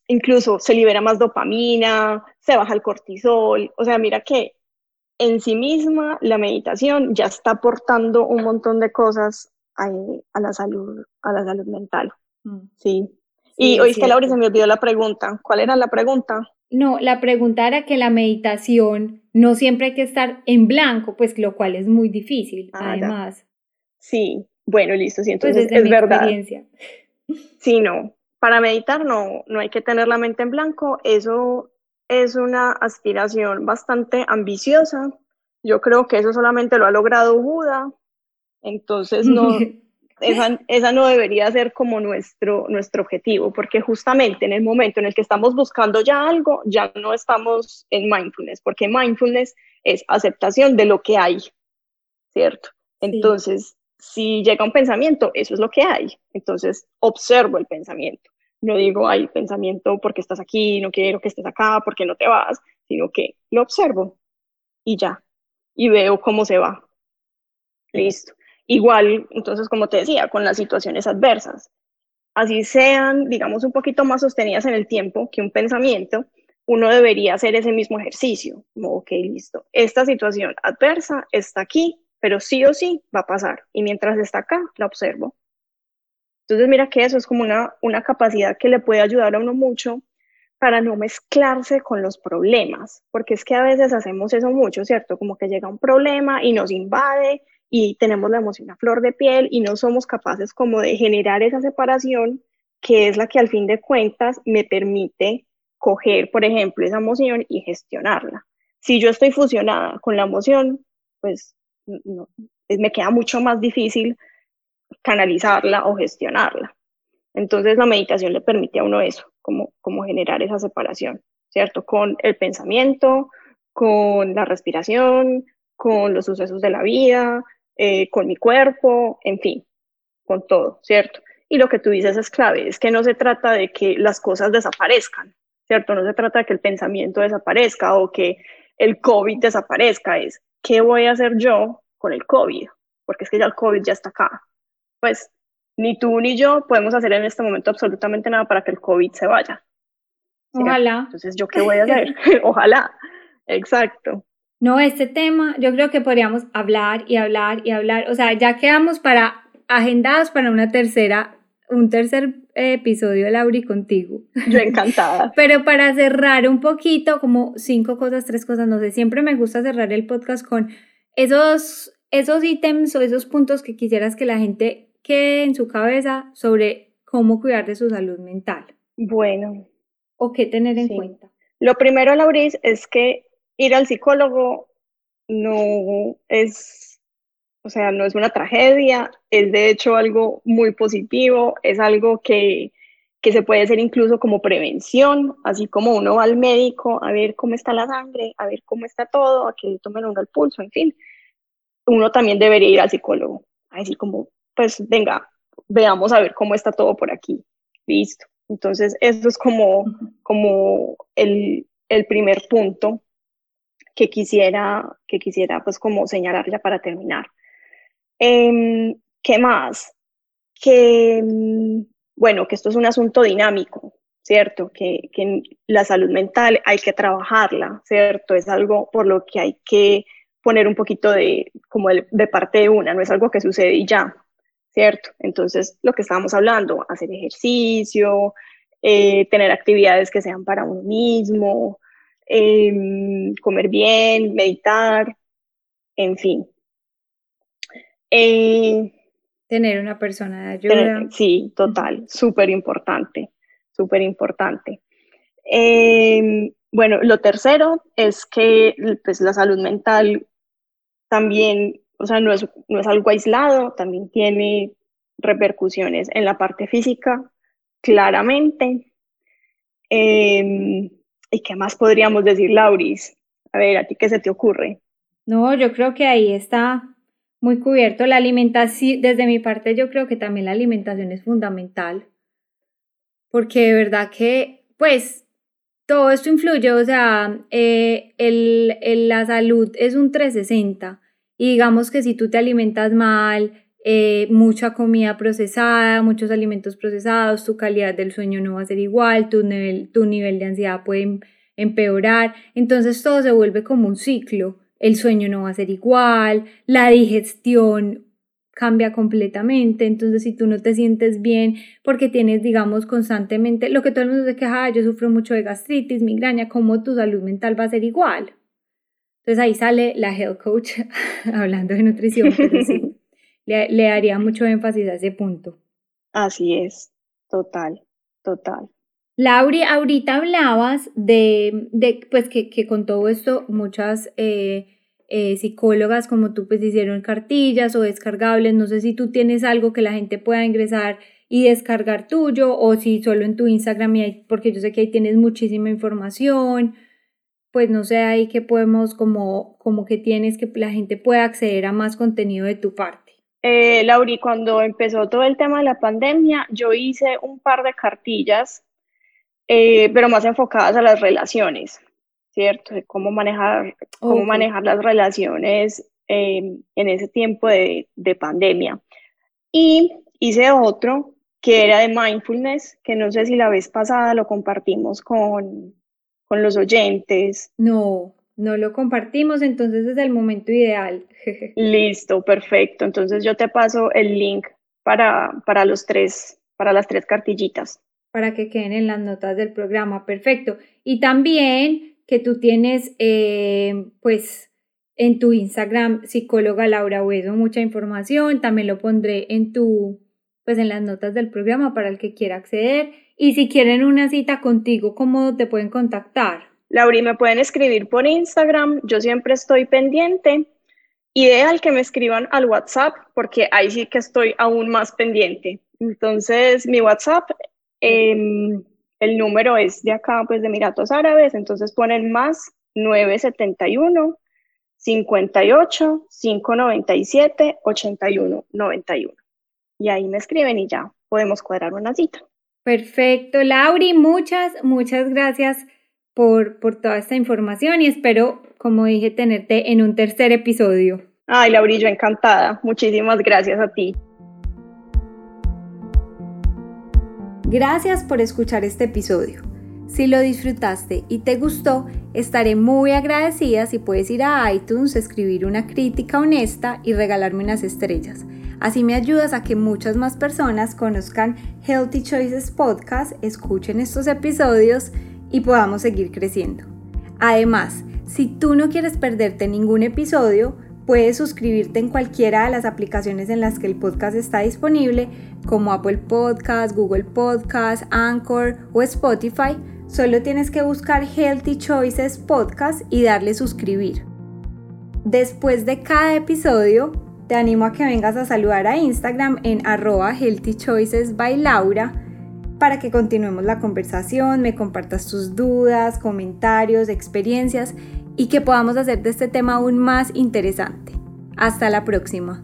incluso se libera más dopamina, se baja el cortisol, o sea, mira que en sí misma la meditación ya está aportando un montón de cosas a, la salud, a la salud mental. Mm. Sí. Y que Laura se me olvidó la pregunta. ¿Cuál era la pregunta? No, la pregunta era que la meditación no siempre hay que estar en blanco, pues lo cual es muy difícil, ah, además. Sí, bueno, listo, sí, pues entonces es verdad. Sí, no, para meditar no, no hay que tener la mente en blanco, eso es una aspiración bastante ambiciosa. Yo creo que eso solamente lo ha logrado Buda, entonces no, esa, esa, no debería ser como nuestro, nuestro objetivo, porque justamente en el momento en el que estamos buscando ya algo, ya no estamos en mindfulness, porque mindfulness es aceptación de lo que hay, ¿cierto? Entonces, si llega un pensamiento, eso es lo que hay. Entonces, observo el pensamiento. No digo, hay pensamiento porque estás aquí, no quiero que estés acá, porque no te vas, sino que lo observo y ya. Y veo cómo se va. Listo. Igual, entonces, como te decía, con las situaciones adversas. Así sean, digamos, un poquito más sostenidas en el tiempo que un pensamiento, uno debería hacer ese mismo ejercicio. Como, ok, listo. Esta situación adversa está aquí, pero sí o sí va a pasar. Y mientras está acá, la observo. Entonces, mira que eso es como una, una capacidad que le puede ayudar a uno mucho para no mezclarse con los problemas, porque es que a veces hacemos eso mucho, ¿cierto? Como que llega un problema y nos invade y tenemos la emoción a flor de piel y no somos capaces como de generar esa separación que es la que al fin de cuentas me permite coger, por ejemplo, esa emoción y gestionarla. Si yo estoy fusionada con la emoción, pues me queda mucho más difícil canalizarla o gestionarla. Entonces la meditación le permite a uno eso, como, como generar esa separación, ¿cierto? Con el pensamiento, con la respiración, con los sucesos de la vida, eh, con mi cuerpo, en fin, con todo, ¿cierto? Y lo que tú dices es clave, es que no se trata de que las cosas desaparezcan, ¿cierto? No se trata de que el pensamiento desaparezca o que el COVID desaparezca, es ¿qué voy a hacer yo con el COVID? Porque es que ya el COVID ya está acá. Pues ni tú ni yo podemos hacer en este momento absolutamente nada para que el COVID se vaya. Ojalá. Entonces, ¿yo qué voy a hacer? Ojalá. Exacto. No, este tema yo creo que podríamos hablar y hablar y hablar. O sea, ya quedamos para agendados para una tercera, un tercer episodio de Lauri contigo. Yo encantada. Pero para cerrar un poquito, como cinco cosas, tres cosas, no sé, siempre me gusta cerrar el podcast con esos, esos ítems o esos puntos que quisieras que la gente quede en su cabeza sobre cómo cuidar de su salud mental. Bueno. O qué tener en cuenta. Lo primero, Lauris, es que ir al psicólogo no es o sea, no es una tragedia, es de hecho algo muy positivo, es algo que, que se puede hacer incluso como prevención, así como uno va al médico a ver cómo está la sangre, a ver cómo está todo, a que le tomen uno el pulso, en fin. Uno también debería ir al psicólogo, a decir como, pues venga, veamos a ver cómo está todo por aquí. Listo. Entonces, eso es como, como el, el primer punto que quisiera, que quisiera pues como señalar ya para terminar. Em, ¿Qué más? Que, mm, bueno, que esto es un asunto dinámico, ¿cierto? Que, que la salud mental hay que trabajarla, ¿cierto? Es algo por lo que hay que poner un poquito de, como de, parte de una, no es algo que sucede y ya, ¿cierto? Entonces, lo que estábamos hablando, hacer ejercicio, eh, tener actividades que sean para uno mismo, em, comer bien, meditar, en fin. Eh, tener una persona de ayuda. sí, total, súper importante, súper importante. Em, bueno, lo tercero es que pues, la salud mental también, o sea, no es, no es algo aislado, también tiene repercusiones en la parte física, claramente. Em, ¿Y qué más podríamos decir, Lauris? A ver, ¿a ti qué se te ocurre? No, yo creo que ahí está muy cubierto. La alimentación, desde mi parte, yo creo que también la alimentación es fundamental. Porque de verdad que, pues, todo esto influye, o sea, eh, el, la salud es un 360. Y digamos que si tú te alimentas mal, eh, mucha comida procesada, muchos alimentos procesados, tu calidad del sueño no va a ser igual, tu nivel, tu nivel de ansiedad puede em, empeorar, entonces todo se vuelve como un ciclo, el sueño no va a ser igual, la digestión cambia completamente, entonces si tú no te sientes bien porque tienes, digamos, constantemente, lo que todo el mundo se queja, yo sufro mucho de gastritis, migraña, ¿cómo tu salud mental va a ser igual? Entonces ahí sale la health coach hablando de nutrición, pero sí, le, le daría mucho énfasis a ese punto. Así es, total, total. Lauri, ahorita hablabas de, de pues que, que, con todo esto muchas eh, eh, psicólogas como tú pues hicieron cartillas o descargables, no sé si tú tienes algo que la gente pueda ingresar y descargar tuyo o si solo en tu Instagram, porque yo sé que ahí tienes muchísima información pues no sé ahí que podemos como, como que tienes que la gente pueda acceder a más contenido de tu parte. Eh, Lauri, cuando empezó todo el tema de la pandemia, yo hice un par de cartillas, eh, pero más enfocadas a las relaciones, ¿cierto? De cómo manejar, cómo manejar las relaciones em, en ese tiempo de, de pandemia. Y hice otro que era de mindfulness, que no sé si la vez pasada lo compartimos con, con los oyentes. No, no lo compartimos, entonces es el momento ideal. Listo, perfecto. Entonces yo te paso el link para, para los tres, para las tres cartillitas. Para que queden en las notas del programa, perfecto. Y también que tú tienes, eh, pues, en tu Instagram, psicóloga Laura Hueso, mucha información. También lo pondré en tu, pues, en las notas del programa para el que quiera acceder. Y si quieren una cita contigo, ¿cómo te pueden contactar? Lauri, me pueden escribir por Instagram, yo siempre estoy pendiente. Ideal que me escriban al WhatsApp, porque ahí sí que estoy aún más pendiente. Entonces, mi WhatsApp, em, el número es de acá, pues de Emiratos Árabes, entonces ponen más 971 58 597 81 91. Y ahí me escriben y ya podemos cuadrar una cita. Perfecto, Lauri, muchas, muchas gracias por, por toda esta información y espero, como dije, tenerte en un tercer episodio. Ay, Lauri, yo encantada. Muchísimas gracias a ti. Gracias por escuchar este episodio. Si lo disfrutaste y te gustó, estaré muy agradecida si puedes ir a iTunes, escribir una crítica honesta y regalarme unas estrellas. Así me ayudas a que muchas más personas conozcan Healthy Choices Podcast, escuchen estos episodios y podamos seguir creciendo. Además, si tú no quieres perderte ningún episodio, puedes suscribirte en cualquiera de las aplicaciones en las que el podcast está disponible, como Apple Podcast, Google Podcast, Anchor o Spotify. Solo tienes que buscar Healthy Choices Podcast y darle suscribir. Después de cada episodio, te animo a que vengas a saludar a Instagram en arroba by Laura para que continuemos la conversación, me compartas tus dudas, comentarios, experiencias y que podamos hacer de este tema aún más interesante. Hasta la próxima.